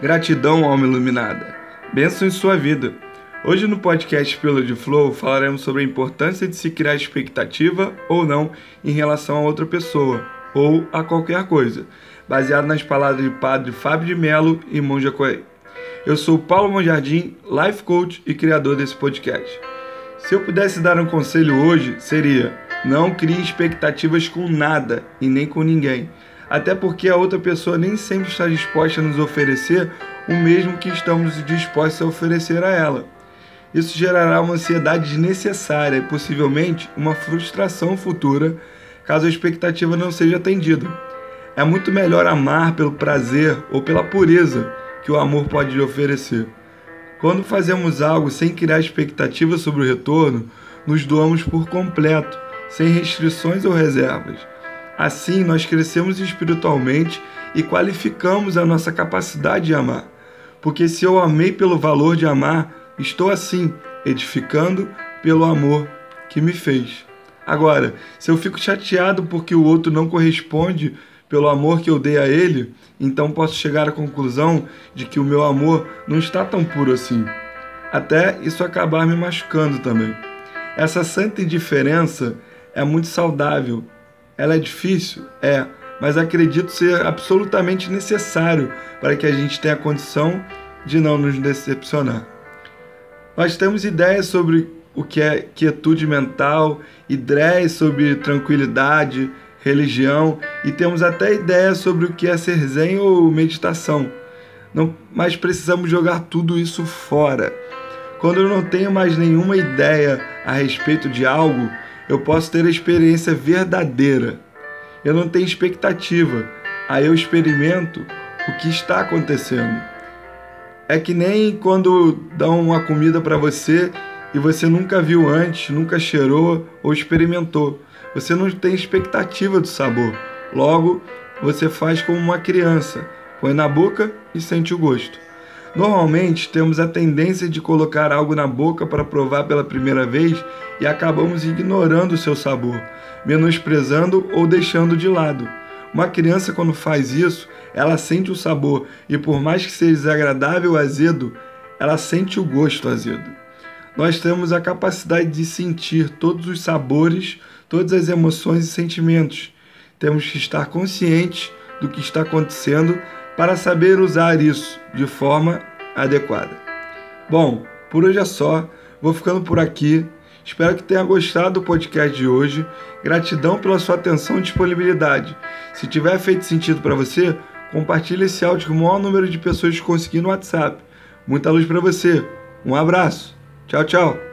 Gratidão, alma iluminada. Bênção em sua vida. Hoje no podcast Pílula de Flow falaremos sobre a importância de se criar expectativa ou não em relação a outra pessoa ou a qualquer coisa, baseado nas palavras de Padre Fábio de Melo e Monja Coelho. Eu sou Paulo Monjardim, life coach e criador desse podcast. Se eu pudesse dar um conselho hoje, seria: não crie expectativas com nada e nem com ninguém até porque a outra pessoa nem sempre está disposta a nos oferecer o mesmo que estamos dispostos a oferecer a ela. Isso gerará uma ansiedade desnecessária e possivelmente uma frustração futura caso a expectativa não seja atendida. É muito melhor amar pelo prazer ou pela pureza que o amor pode lhe oferecer. Quando fazemos algo sem criar expectativa sobre o retorno, nos doamos por completo, sem restrições ou reservas. Assim, nós crescemos espiritualmente e qualificamos a nossa capacidade de amar. Porque se eu amei pelo valor de amar, estou assim, edificando pelo amor que me fez. Agora, se eu fico chateado porque o outro não corresponde pelo amor que eu dei a ele, então posso chegar à conclusão de que o meu amor não está tão puro assim. Até isso acabar me machucando também. Essa santa indiferença é muito saudável ela é difícil? É, mas acredito ser absolutamente necessário para que a gente tenha condição de não nos decepcionar. Nós temos ideias sobre o que é quietude mental, ideias sobre tranquilidade, religião e temos até ideias sobre o que é ser zen ou meditação. Não, mas precisamos jogar tudo isso fora. Quando eu não tenho mais nenhuma ideia a respeito de algo, eu posso ter a experiência verdadeira. Eu não tenho expectativa, aí eu experimento o que está acontecendo. É que nem quando dão uma comida para você e você nunca viu antes, nunca cheirou ou experimentou. Você não tem expectativa do sabor. Logo, você faz como uma criança, põe na boca e sente o gosto. Normalmente temos a tendência de colocar algo na boca para provar pela primeira vez e acabamos ignorando o seu sabor, menosprezando ou deixando de lado. Uma criança, quando faz isso, ela sente o sabor e, por mais que seja desagradável azedo, ela sente o gosto azedo. Nós temos a capacidade de sentir todos os sabores, todas as emoções e sentimentos. Temos que estar conscientes do que está acontecendo para saber usar isso de forma adequada. Bom, por hoje é só. Vou ficando por aqui. Espero que tenha gostado do podcast de hoje. Gratidão pela sua atenção e disponibilidade. Se tiver feito sentido para você, compartilhe esse áudio com o maior número de pessoas que conseguir no WhatsApp. Muita luz para você. Um abraço. Tchau, tchau.